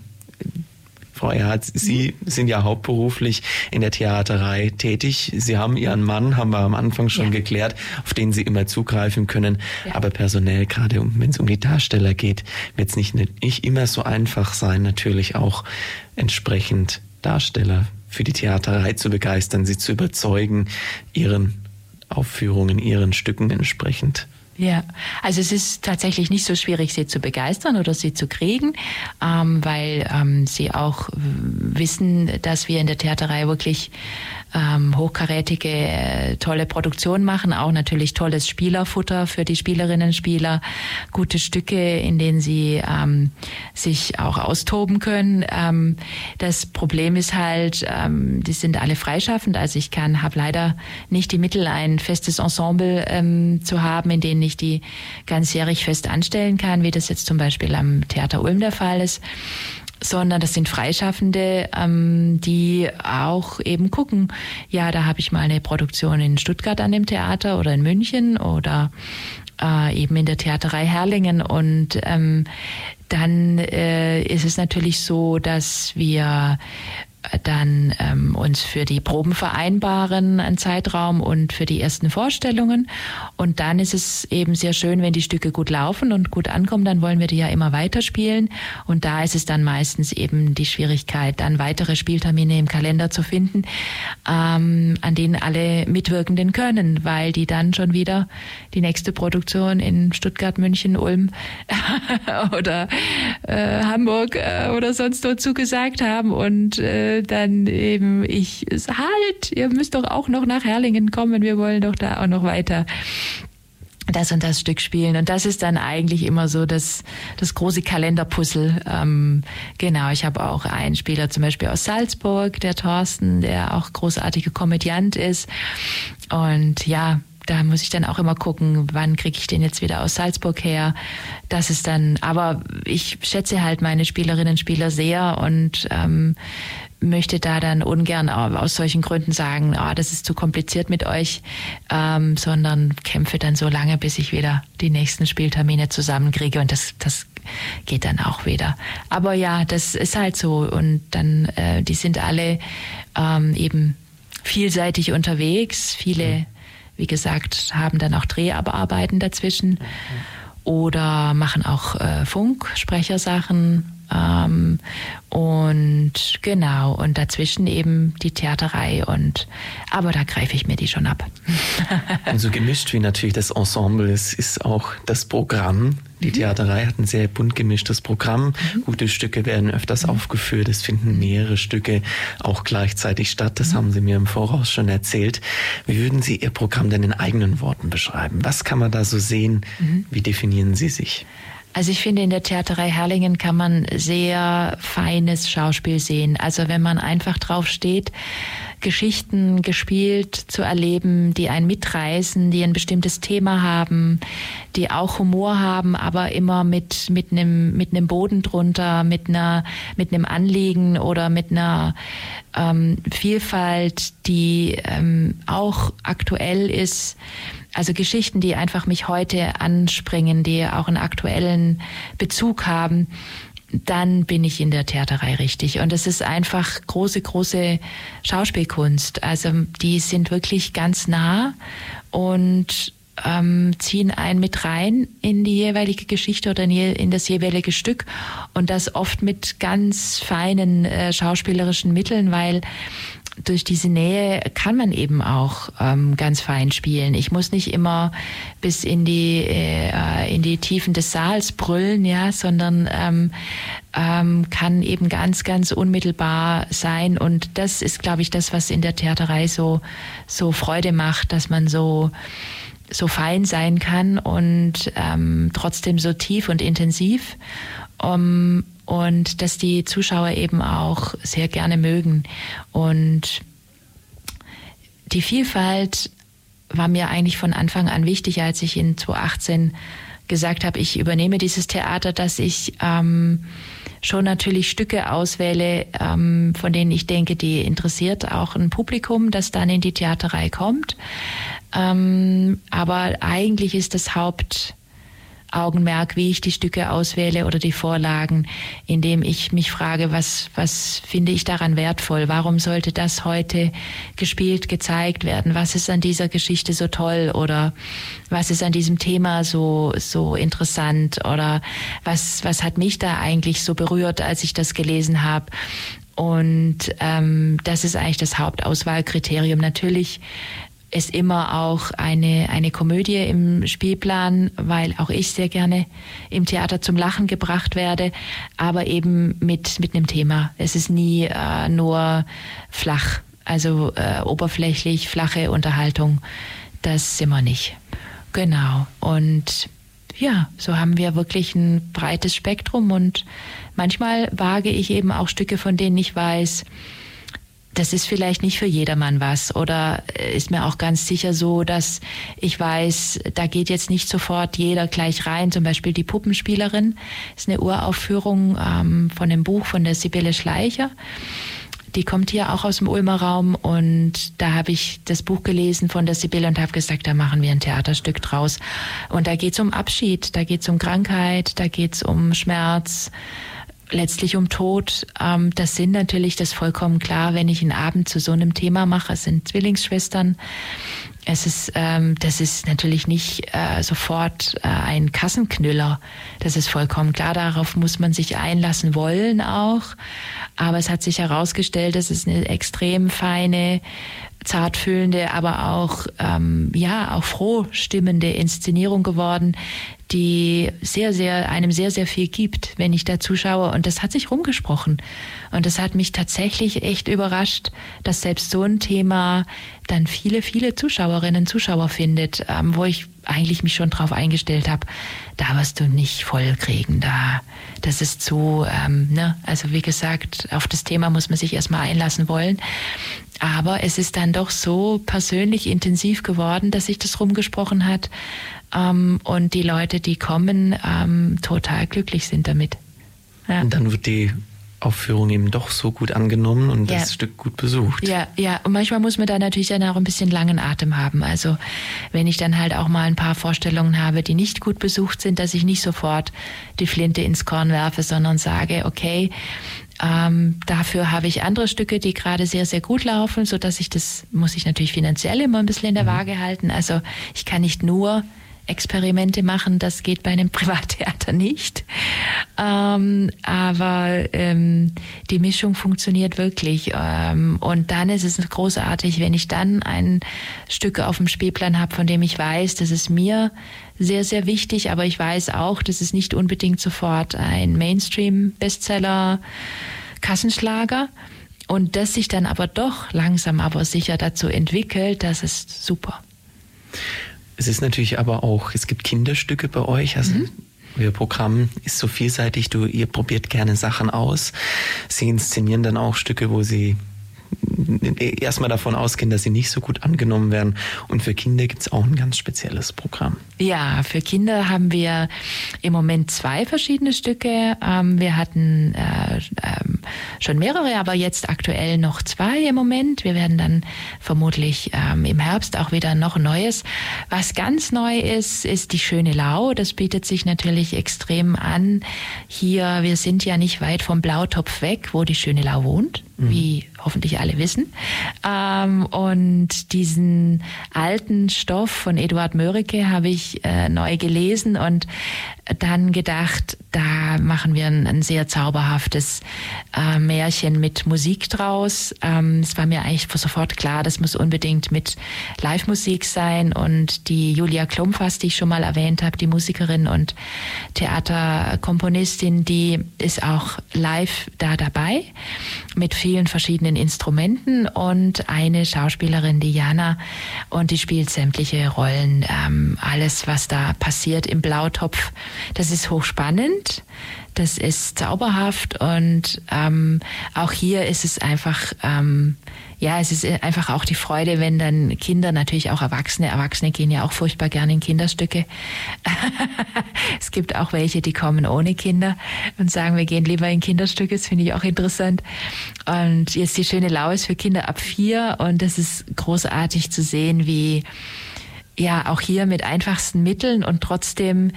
Frau Erhardt, Sie sind ja hauptberuflich in der Theaterei tätig. Sie haben Ihren Mann, haben wir am Anfang schon ja. geklärt, auf den Sie immer zugreifen können. Ja. Aber personell, gerade wenn es um die Darsteller geht, wird es nicht, nicht immer so einfach sein, natürlich auch entsprechend Darsteller für die Theaterei zu begeistern, sie zu überzeugen, ihren Aufführungen, ihren Stücken entsprechend. Ja, also es ist tatsächlich nicht so schwierig, sie zu begeistern oder sie zu kriegen, ähm, weil ähm, sie auch wissen, dass wir in der Theaterei wirklich ähm, hochkarätige, äh, tolle Produktion machen, auch natürlich tolles Spielerfutter für die Spielerinnen, Spieler, gute Stücke, in denen sie ähm, sich auch austoben können. Ähm, das Problem ist halt, ähm, die sind alle freischaffend, also ich kann, habe leider nicht die Mittel, ein festes Ensemble ähm, zu haben, in denen ich die ganzjährig fest anstellen kann, wie das jetzt zum Beispiel am Theater Ulm der Fall ist sondern das sind Freischaffende, ähm, die auch eben gucken, ja, da habe ich mal eine Produktion in Stuttgart an dem Theater oder in München oder äh, eben in der Theaterei Herlingen. Und ähm, dann äh, ist es natürlich so, dass wir dann ähm, uns für die Proben vereinbaren, einen Zeitraum und für die ersten Vorstellungen. Und dann ist es eben sehr schön, wenn die Stücke gut laufen und gut ankommen, dann wollen wir die ja immer weiterspielen. Und da ist es dann meistens eben die Schwierigkeit, dann weitere Spieltermine im Kalender zu finden, ähm, an denen alle Mitwirkenden können, weil die dann schon wieder die nächste Produktion in Stuttgart, München, Ulm oder äh, Hamburg äh, oder sonst wo zugesagt haben und äh, dann eben ich, halt, ihr müsst doch auch noch nach Herlingen kommen, wir wollen doch da auch noch weiter das und das Stück spielen. Und das ist dann eigentlich immer so das, das große Kalenderpuzzle. Ähm, genau, ich habe auch einen Spieler zum Beispiel aus Salzburg, der Thorsten, der auch großartiger Komödiant ist. Und ja, da muss ich dann auch immer gucken, wann kriege ich den jetzt wieder aus Salzburg her. Das ist dann, aber ich schätze halt meine Spielerinnen und Spieler sehr und ähm, möchte da dann ungern aus solchen Gründen sagen, oh, das ist zu kompliziert mit euch, ähm, sondern kämpfe dann so lange, bis ich wieder die nächsten Spieltermine zusammenkriege und das, das geht dann auch wieder. Aber ja, das ist halt so und dann, äh, die sind alle ähm, eben vielseitig unterwegs, viele wie gesagt, haben dann auch Dreharbeiten dazwischen oder machen auch äh, Funksprechersachen. Ähm, und genau, und dazwischen eben die Theaterei und aber da greife ich mir die schon ab. und so gemischt wie natürlich das Ensemble ist, ist auch das Programm. Die mhm. Theaterei hat ein sehr bunt gemischtes Programm. Mhm. Gute Stücke werden öfters mhm. aufgeführt. Es finden mehrere Stücke auch gleichzeitig statt. Das haben Sie mir im Voraus schon erzählt. Wie würden Sie Ihr Programm denn in eigenen Worten beschreiben? Was kann man da so sehen? Wie definieren Sie sich? Also ich finde, in der Theaterei Herlingen kann man sehr feines Schauspiel sehen. Also wenn man einfach drauf steht, Geschichten gespielt zu erleben, die einen mitreißen, die ein bestimmtes Thema haben, die auch Humor haben, aber immer mit, mit einem, mit einem Boden drunter, mit einer, mit einem Anliegen oder mit einer ähm, Vielfalt, die ähm, auch aktuell ist also Geschichten, die einfach mich heute anspringen, die auch einen aktuellen Bezug haben, dann bin ich in der Theaterei richtig. Und es ist einfach große, große Schauspielkunst. Also die sind wirklich ganz nah und ähm, ziehen einen mit rein in die jeweilige Geschichte oder in, das jeweilige Stück und das oft mit ganz feinen äh, schauspielerischen Mitteln, weil durch diese Nähe kann man eben auch ähm, ganz fein spielen. Ich muss nicht immer bis in die äh, in die Tiefen des Saals brüllen, ja, sondern ähm, ähm, kann eben ganz ganz unmittelbar sein. Und das ist, glaube ich, das, was in der Theaterei so so Freude macht, dass man so so fein sein kann und ähm, trotzdem so tief und intensiv. Um, und dass die Zuschauer eben auch sehr gerne mögen. Und die Vielfalt war mir eigentlich von Anfang an wichtig, als ich in 2018 gesagt habe, ich übernehme dieses Theater, dass ich ähm, schon natürlich Stücke auswähle, ähm, von denen ich denke, die interessiert auch ein Publikum, das dann in die Theaterei kommt. Ähm, aber eigentlich ist das Haupt Augenmerk, wie ich die Stücke auswähle oder die Vorlagen, indem ich mich frage, was, was finde ich daran wertvoll? Warum sollte das heute gespielt, gezeigt werden? Was ist an dieser Geschichte so toll? Oder was ist an diesem Thema so, so interessant? Oder was, was hat mich da eigentlich so berührt, als ich das gelesen habe? Und ähm, das ist eigentlich das Hauptauswahlkriterium. Natürlich ist immer auch eine, eine Komödie im Spielplan, weil auch ich sehr gerne im Theater zum Lachen gebracht werde, aber eben mit, mit einem Thema. Es ist nie äh, nur flach, also äh, oberflächlich, flache Unterhaltung. Das sind wir nicht. Genau. Und ja, so haben wir wirklich ein breites Spektrum und manchmal wage ich eben auch Stücke, von denen ich weiß, das ist vielleicht nicht für jedermann was. Oder ist mir auch ganz sicher so, dass ich weiß, da geht jetzt nicht sofort jeder gleich rein. Zum Beispiel die Puppenspielerin ist eine Uraufführung ähm, von dem Buch von der Sibylle Schleicher. Die kommt hier auch aus dem Ulmer Raum und da habe ich das Buch gelesen von der Sibylle und habe gesagt, da machen wir ein Theaterstück draus. Und da geht es um Abschied, da geht es um Krankheit, da geht es um Schmerz, letztlich um Tod. Ähm, das sind natürlich das vollkommen klar, wenn ich einen Abend zu so einem Thema mache. Es sind Zwillingsschwestern. Es ist, ähm, das ist natürlich nicht äh, sofort äh, ein Kassenknüller. Das ist vollkommen klar. Darauf muss man sich einlassen wollen auch. Aber es hat sich herausgestellt, dass es eine extrem feine zartfühlende, aber auch ähm, ja auch froh stimmende Inszenierung geworden, die sehr sehr einem sehr sehr viel gibt, wenn ich da zuschaue und das hat sich rumgesprochen. Und das hat mich tatsächlich echt überrascht, dass selbst so ein Thema dann viele viele Zuschauerinnen Zuschauer findet, ähm, wo ich eigentlich mich schon drauf eingestellt habe, da wirst du nicht voll kriegen, da das ist zu ähm, ne also wie gesagt auf das Thema muss man sich erstmal einlassen wollen aber es ist dann doch so persönlich intensiv geworden, dass sich das rumgesprochen hat ähm, und die Leute, die kommen, ähm, total glücklich sind damit. Ja. Und dann wird die Aufführung eben doch so gut angenommen und ja. das Stück gut besucht. Ja, ja. Und manchmal muss man da natürlich dann auch ein bisschen langen Atem haben. Also wenn ich dann halt auch mal ein paar Vorstellungen habe, die nicht gut besucht sind, dass ich nicht sofort die Flinte ins Korn werfe, sondern sage, okay, ähm, dafür habe ich andere Stücke, die gerade sehr, sehr gut laufen, so dass ich das, muss ich natürlich finanziell immer ein bisschen in der mhm. Waage halten. Also ich kann nicht nur Experimente machen, das geht bei einem Privattheater nicht. Ähm, aber ähm, die Mischung funktioniert wirklich. Ähm, und dann ist es großartig, wenn ich dann ein Stück auf dem Spielplan habe, von dem ich weiß, dass es mir sehr, sehr wichtig, aber ich weiß auch, dass es nicht unbedingt sofort ein Mainstream-Bestseller, Kassenschlager. Und das sich dann aber doch langsam aber sicher dazu entwickelt, das ist super. Es ist natürlich aber auch, es gibt Kinderstücke bei euch, also mhm. Euer Programm ist so vielseitig, du, ihr probiert gerne Sachen aus. Sie inszenieren dann auch Stücke, wo sie erstmal davon ausgehen, dass sie nicht so gut angenommen werden. Und für Kinder gibt es auch ein ganz spezielles Programm. Ja, für Kinder haben wir im Moment zwei verschiedene Stücke. Ähm, wir hatten äh, ähm, schon mehrere, aber jetzt aktuell noch zwei im Moment. Wir werden dann vermutlich ähm, im Herbst auch wieder noch Neues. Was ganz neu ist, ist die schöne Lau. Das bietet sich natürlich extrem an. Hier, wir sind ja nicht weit vom Blautopf weg, wo die schöne Lau wohnt. Wie hoffentlich alle wissen. Ähm, und diesen alten Stoff von Eduard Mörike habe ich äh, neu gelesen und dann gedacht, da machen wir ein, ein sehr zauberhaftes äh, Märchen mit Musik draus. Ähm, es war mir eigentlich sofort klar, das muss unbedingt mit Live-Musik sein. Und die Julia Klumpfas, die ich schon mal erwähnt habe, die Musikerin und Theaterkomponistin, die ist auch live da dabei mit vielen verschiedenen Instrumenten und eine Schauspielerin, die Jana, und die spielt sämtliche Rollen. Ähm, alles, was da passiert im Blautopf, das ist hochspannend, das ist zauberhaft und ähm, auch hier ist es einfach, ähm, ja, es ist einfach auch die Freude, wenn dann Kinder, natürlich auch Erwachsene, Erwachsene gehen ja auch furchtbar gerne in Kinderstücke. es gibt auch welche, die kommen ohne Kinder und sagen, wir gehen lieber in Kinderstücke, das finde ich auch interessant. Und jetzt die schöne Lau ist für Kinder ab vier und das ist großartig zu sehen, wie ja auch hier mit einfachsten Mitteln und trotzdem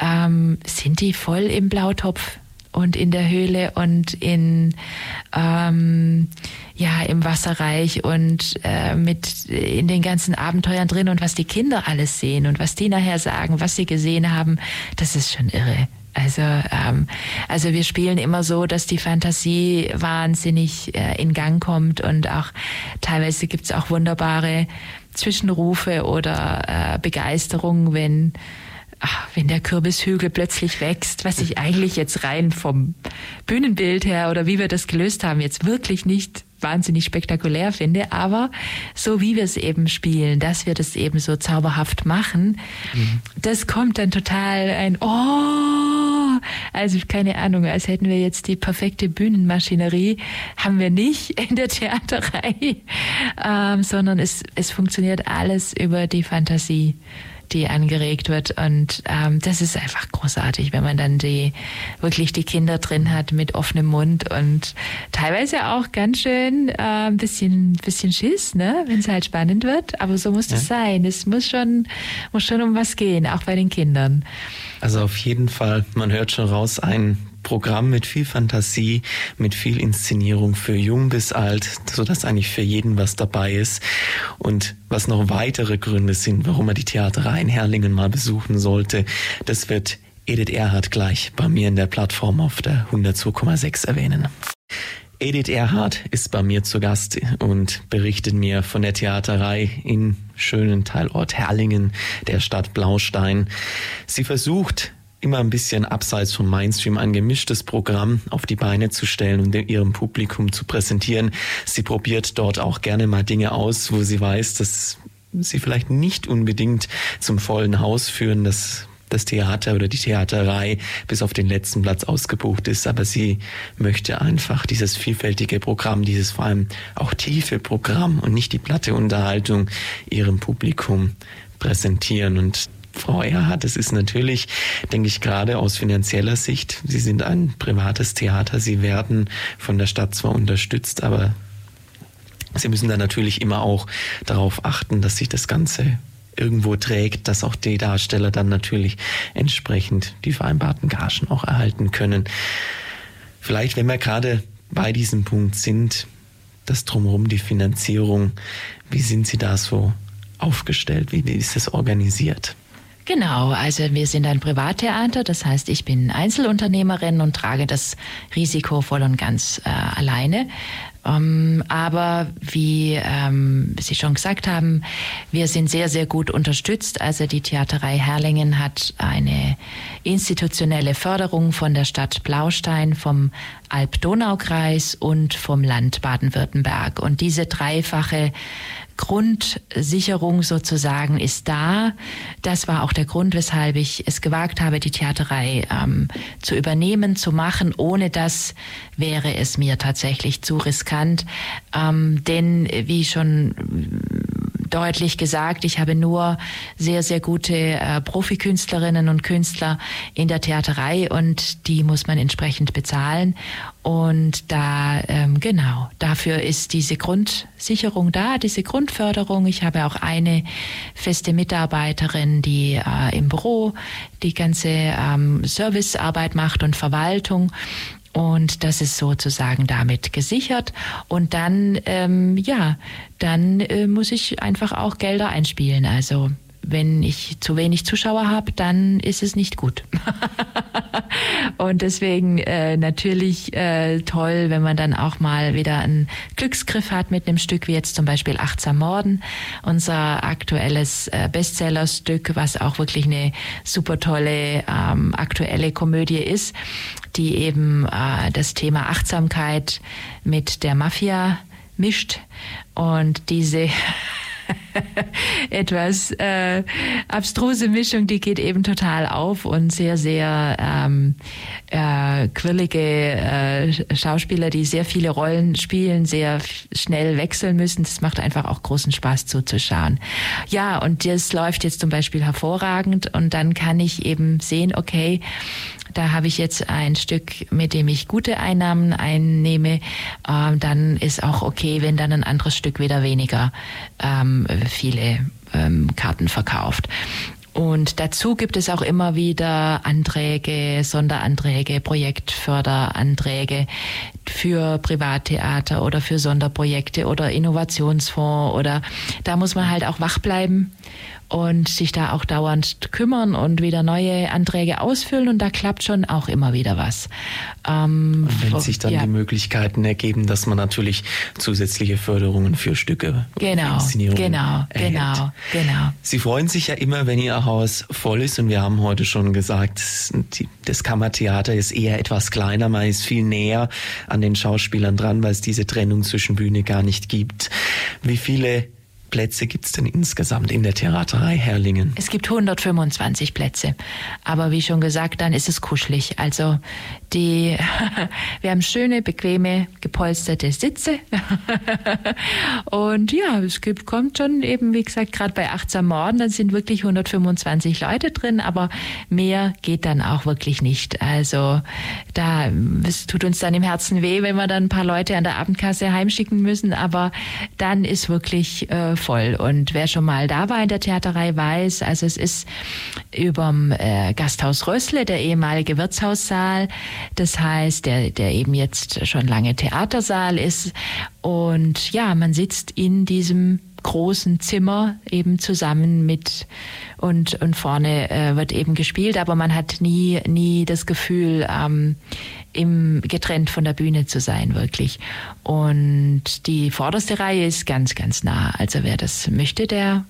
ähm, sind die voll im Blautopf und in der Höhle und in ähm, ja im Wasserreich und äh, mit in den ganzen Abenteuern drin und was die Kinder alles sehen und was die nachher sagen, was sie gesehen haben, das ist schon irre. Also, ähm, also wir spielen immer so, dass die Fantasie wahnsinnig äh, in Gang kommt und auch teilweise gibt's auch wunderbare Zwischenrufe oder äh, Begeisterung, wenn ach, wenn der Kürbishügel plötzlich wächst, was ich eigentlich jetzt rein vom Bühnenbild her oder wie wir das gelöst haben, jetzt wirklich nicht wahnsinnig spektakulär finde, aber so wie wir es eben spielen, dass wir das eben so zauberhaft machen, mhm. das kommt dann total ein Oh, also keine Ahnung, als hätten wir jetzt die perfekte Bühnenmaschinerie, haben wir nicht in der Theaterei, ähm, sondern es, es funktioniert alles über die Fantasie die angeregt wird. Und ähm, das ist einfach großartig, wenn man dann die wirklich die Kinder drin hat mit offenem Mund und teilweise auch ganz schön äh, ein bisschen, bisschen Schiss, ne, wenn es halt spannend wird. Aber so muss ja. das sein. Es muss schon, muss schon um was gehen, auch bei den Kindern. Also auf jeden Fall, man hört schon raus, ein Programm mit viel Fantasie, mit viel Inszenierung für jung bis alt, so dass eigentlich für jeden was dabei ist. Und was noch weitere Gründe sind, warum man die Theaterei in Herrlingen mal besuchen sollte, das wird Edith Erhardt gleich bei mir in der Plattform auf der 102,6 erwähnen. Edith Erhardt ist bei mir zu Gast und berichtet mir von der Theaterei in schönen Teilort Herrlingen, der Stadt Blaustein. Sie versucht immer ein bisschen abseits vom Mainstream ein gemischtes Programm auf die Beine zu stellen und ihrem Publikum zu präsentieren. Sie probiert dort auch gerne mal Dinge aus, wo sie weiß, dass sie vielleicht nicht unbedingt zum vollen Haus führen, dass das Theater oder die Theaterei bis auf den letzten Platz ausgebucht ist, aber sie möchte einfach dieses vielfältige Programm, dieses vor allem auch tiefe Programm und nicht die platte Unterhaltung ihrem Publikum präsentieren und Frau Erhardt, es ist natürlich, denke ich, gerade aus finanzieller Sicht, Sie sind ein privates Theater, Sie werden von der Stadt zwar unterstützt, aber Sie müssen dann natürlich immer auch darauf achten, dass sich das Ganze irgendwo trägt, dass auch die Darsteller dann natürlich entsprechend die vereinbarten Gagen auch erhalten können. Vielleicht, wenn wir gerade bei diesem Punkt sind, das drumherum, die Finanzierung, wie sind Sie da so aufgestellt? Wie ist es organisiert? Genau, also wir sind ein Privattheater, das heißt, ich bin Einzelunternehmerin und trage das Risiko voll und ganz äh, alleine. Ähm, aber wie ähm, Sie schon gesagt haben, wir sind sehr, sehr gut unterstützt. Also die Theaterei Herrlingen hat eine institutionelle Förderung von der Stadt Blaustein, vom Alb-Donau-Kreis und vom Land Baden-Württemberg. Und diese dreifache Grundsicherung sozusagen ist da. Das war auch der Grund, weshalb ich es gewagt habe, die Theaterei ähm, zu übernehmen, zu machen. Ohne das wäre es mir tatsächlich zu riskant. Ähm, denn wie schon deutlich gesagt, ich habe nur sehr, sehr gute äh, Profikünstlerinnen und Künstler in der Theaterei und die muss man entsprechend bezahlen. Und da, ähm, genau, dafür ist diese Grundsicherung da, diese Grundförderung. Ich habe auch eine feste Mitarbeiterin, die äh, im Büro die ganze ähm, Servicearbeit macht und Verwaltung. Und das ist sozusagen damit gesichert. Und dann, ähm, ja, dann äh, muss ich einfach auch Gelder einspielen. Also wenn ich zu wenig Zuschauer habe, dann ist es nicht gut. und deswegen äh, natürlich äh, toll, wenn man dann auch mal wieder einen Glücksgriff hat mit einem Stück wie jetzt zum Beispiel Achtsam Morden, unser aktuelles äh, Bestsellerstück, was auch wirklich eine super tolle ähm, aktuelle Komödie ist, die eben äh, das Thema Achtsamkeit mit der Mafia mischt. Und diese etwas äh, abstruse Mischung, die geht eben total auf und sehr, sehr ähm, äh, quirlige äh, Schauspieler, die sehr viele Rollen spielen, sehr schnell wechseln müssen. Das macht einfach auch großen Spaß zuzuschauen. Ja, und das läuft jetzt zum Beispiel hervorragend und dann kann ich eben sehen, okay, da habe ich jetzt ein Stück, mit dem ich gute Einnahmen einnehme, ähm, dann ist auch okay, wenn dann ein anderes Stück wieder weniger ähm, viele ähm, Karten verkauft. Und dazu gibt es auch immer wieder Anträge, Sonderanträge, Projektförderanträge für Privattheater oder für Sonderprojekte oder Innovationsfonds oder da muss man halt auch wach bleiben und sich da auch dauernd kümmern und wieder neue Anträge ausfüllen und da klappt schon auch immer wieder was. Ähm, und wenn sich dann ja. die Möglichkeiten ergeben, dass man natürlich zusätzliche Förderungen für Stücke, genau, genau, erhält. genau, genau. Sie freuen sich ja immer, wenn Ihr Haus voll ist und wir haben heute schon gesagt, das Kammertheater ist eher etwas kleiner, man ist viel näher an den Schauspielern dran, weil es diese Trennung zwischen Bühne gar nicht gibt. Wie viele Plätze gibt es denn insgesamt in der Theaterei Herrlingen? Es gibt 125 Plätze. Aber wie schon gesagt, dann ist es kuschelig. Also die, wir haben schöne, bequeme, gepolsterte Sitze. Und ja, es gibt, kommt schon eben, wie gesagt, gerade bei Achtsam Morden, dann sind wirklich 125 Leute drin, aber mehr geht dann auch wirklich nicht. Also da, es tut uns dann im Herzen weh, wenn wir dann ein paar Leute an der Abendkasse heimschicken müssen, aber dann ist wirklich äh, voll. Und wer schon mal da war in der Theaterei weiß, also es ist überm äh, Gasthaus Rössle, der ehemalige Wirtshaussaal, das heißt, der, der eben jetzt schon lange Theatersaal ist. Und ja, man sitzt in diesem großen Zimmer eben zusammen mit und und vorne äh, wird eben gespielt, aber man hat nie nie das Gefühl ähm, im getrennt von der Bühne zu sein wirklich. Und die vorderste Reihe ist ganz ganz nah. Also wer das möchte, der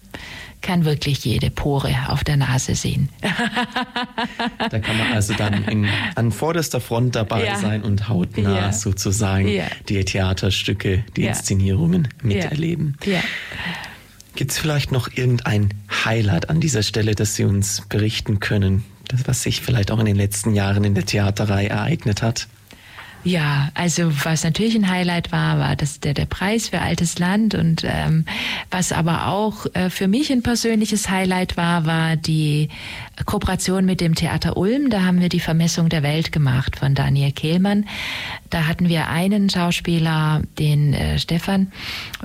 kann wirklich jede Pore auf der Nase sehen. da kann man also dann in, an vorderster Front dabei ja. sein und hautnah ja. sozusagen ja. die Theaterstücke, die Inszenierungen miterleben. Gibt es vielleicht noch irgendein Highlight an dieser Stelle, das Sie uns berichten können, das, was sich vielleicht auch in den letzten Jahren in der Theaterei ereignet hat? Ja, also was natürlich ein Highlight war, war das der, der Preis für Altes Land und ähm, was aber auch äh, für mich ein persönliches Highlight war, war die Kooperation mit dem Theater Ulm. Da haben wir die Vermessung der Welt gemacht von Daniel Kehlmann. Da hatten wir einen Schauspieler, den äh, Stefan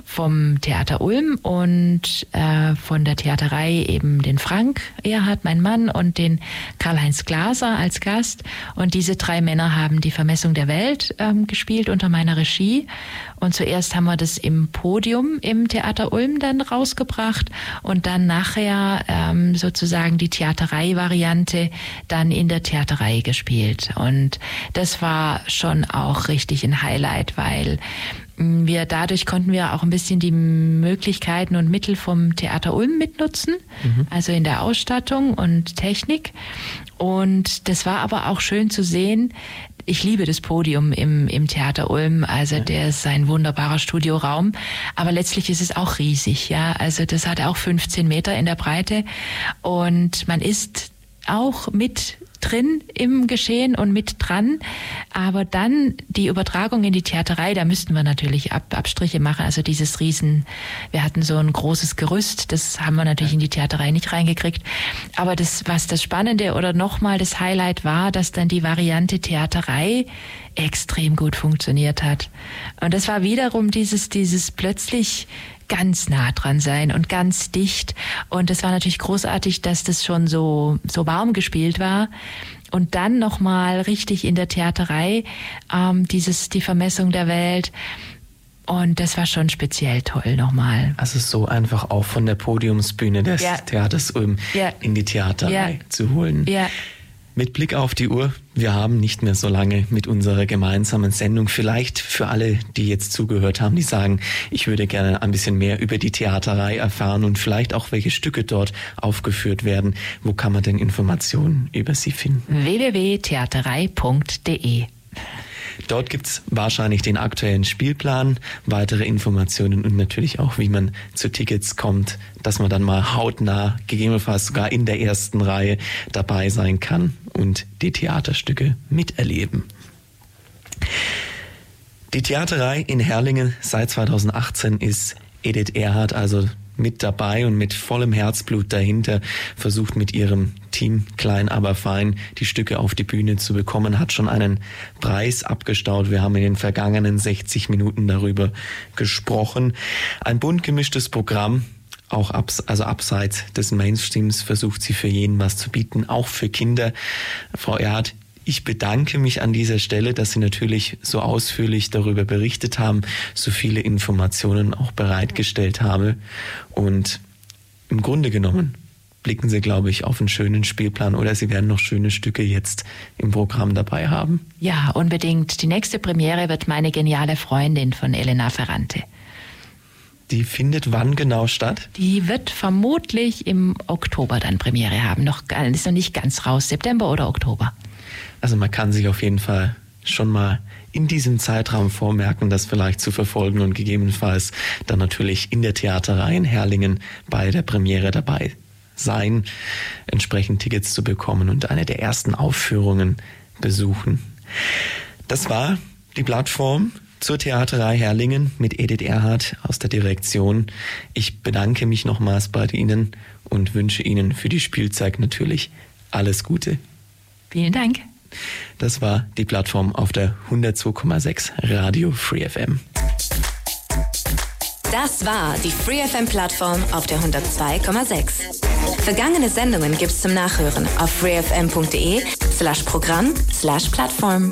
vom Theater Ulm und äh, von der Theaterei eben den Frank Erhard, mein Mann, und den Karl-Heinz Glaser als Gast. Und diese drei Männer haben die Vermessung der Welt ähm, gespielt unter meiner Regie. Und zuerst haben wir das im Podium im Theater Ulm dann rausgebracht und dann nachher ähm, sozusagen die Theaterei-Variante dann in der Theaterei gespielt. Und das war schon auch richtig ein Highlight, weil mm, wir dadurch konnten wir auch ein bisschen die Möglichkeiten und Mittel vom Theater Ulm mitnutzen, mhm. also in der Ausstattung und Technik. Und das war aber auch schön zu sehen, ich liebe das Podium im, im Theater Ulm. Also der ist ein wunderbarer Studioraum. Aber letztlich ist es auch riesig, ja. Also das hat auch 15 Meter in der Breite. Und man ist auch mit drin im Geschehen und mit dran. Aber dann die Übertragung in die Theaterei, da müssten wir natürlich Ab Abstriche machen. Also dieses Riesen, wir hatten so ein großes Gerüst, das haben wir natürlich in die Theaterei nicht reingekriegt. Aber das, was das Spannende oder nochmal das Highlight war, dass dann die Variante Theaterei extrem gut funktioniert hat. Und das war wiederum dieses, dieses plötzlich ganz nah dran sein und ganz dicht. Und es war natürlich großartig, dass das schon so, so warm gespielt war und dann nochmal richtig in der Theaterei ähm, dieses die Vermessung der Welt. Und das war schon speziell toll nochmal. Also so einfach auch von der Podiumsbühne des ja. Theaters Ulm ja. in die Theaterei ja. zu holen. Ja. Mit Blick auf die Uhr, wir haben nicht mehr so lange mit unserer gemeinsamen Sendung. Vielleicht für alle, die jetzt zugehört haben, die sagen, ich würde gerne ein bisschen mehr über die Theaterei erfahren und vielleicht auch welche Stücke dort aufgeführt werden. Wo kann man denn Informationen über sie finden? www.theaterei.de Dort gibt's wahrscheinlich den aktuellen Spielplan, weitere Informationen und natürlich auch, wie man zu Tickets kommt, dass man dann mal hautnah, gegebenenfalls sogar in der ersten Reihe dabei sein kann und die Theaterstücke miterleben. Die Theaterei in Herlingen seit 2018 ist Edith Erhardt, also mit dabei und mit vollem Herzblut dahinter versucht mit ihrem Team klein aber fein die Stücke auf die Bühne zu bekommen, hat schon einen Preis abgestaut. Wir haben in den vergangenen 60 Minuten darüber gesprochen. Ein bunt gemischtes Programm, auch abs also abseits des Mainstreams versucht sie für jeden was zu bieten, auch für Kinder. Frau Erhardt, ich bedanke mich an dieser Stelle, dass Sie natürlich so ausführlich darüber berichtet haben, so viele Informationen auch bereitgestellt habe. Und im Grunde genommen blicken Sie, glaube ich, auf einen schönen Spielplan oder Sie werden noch schöne Stücke jetzt im Programm dabei haben. Ja, unbedingt. Die nächste Premiere wird meine geniale Freundin von Elena Ferrante. Die findet wann genau statt? Die wird vermutlich im Oktober dann Premiere haben. Noch ist noch nicht ganz raus. September oder Oktober. Also man kann sich auf jeden Fall schon mal in diesem Zeitraum vormerken, das vielleicht zu verfolgen und gegebenenfalls dann natürlich in der Theaterei in Herlingen bei der Premiere dabei sein, entsprechend Tickets zu bekommen und eine der ersten Aufführungen besuchen. Das war die Plattform zur Theaterei Herlingen mit Edith Erhardt aus der Direktion. Ich bedanke mich nochmals bei Ihnen und wünsche Ihnen für die Spielzeit natürlich alles Gute. Vielen Dank. Das war die Plattform auf der 102,6 Radio Free FM. Das war die Free FM Plattform auf der 102,6. Vergangene Sendungen gibt's zum Nachhören auf freefm.de slash Programm slash Plattform.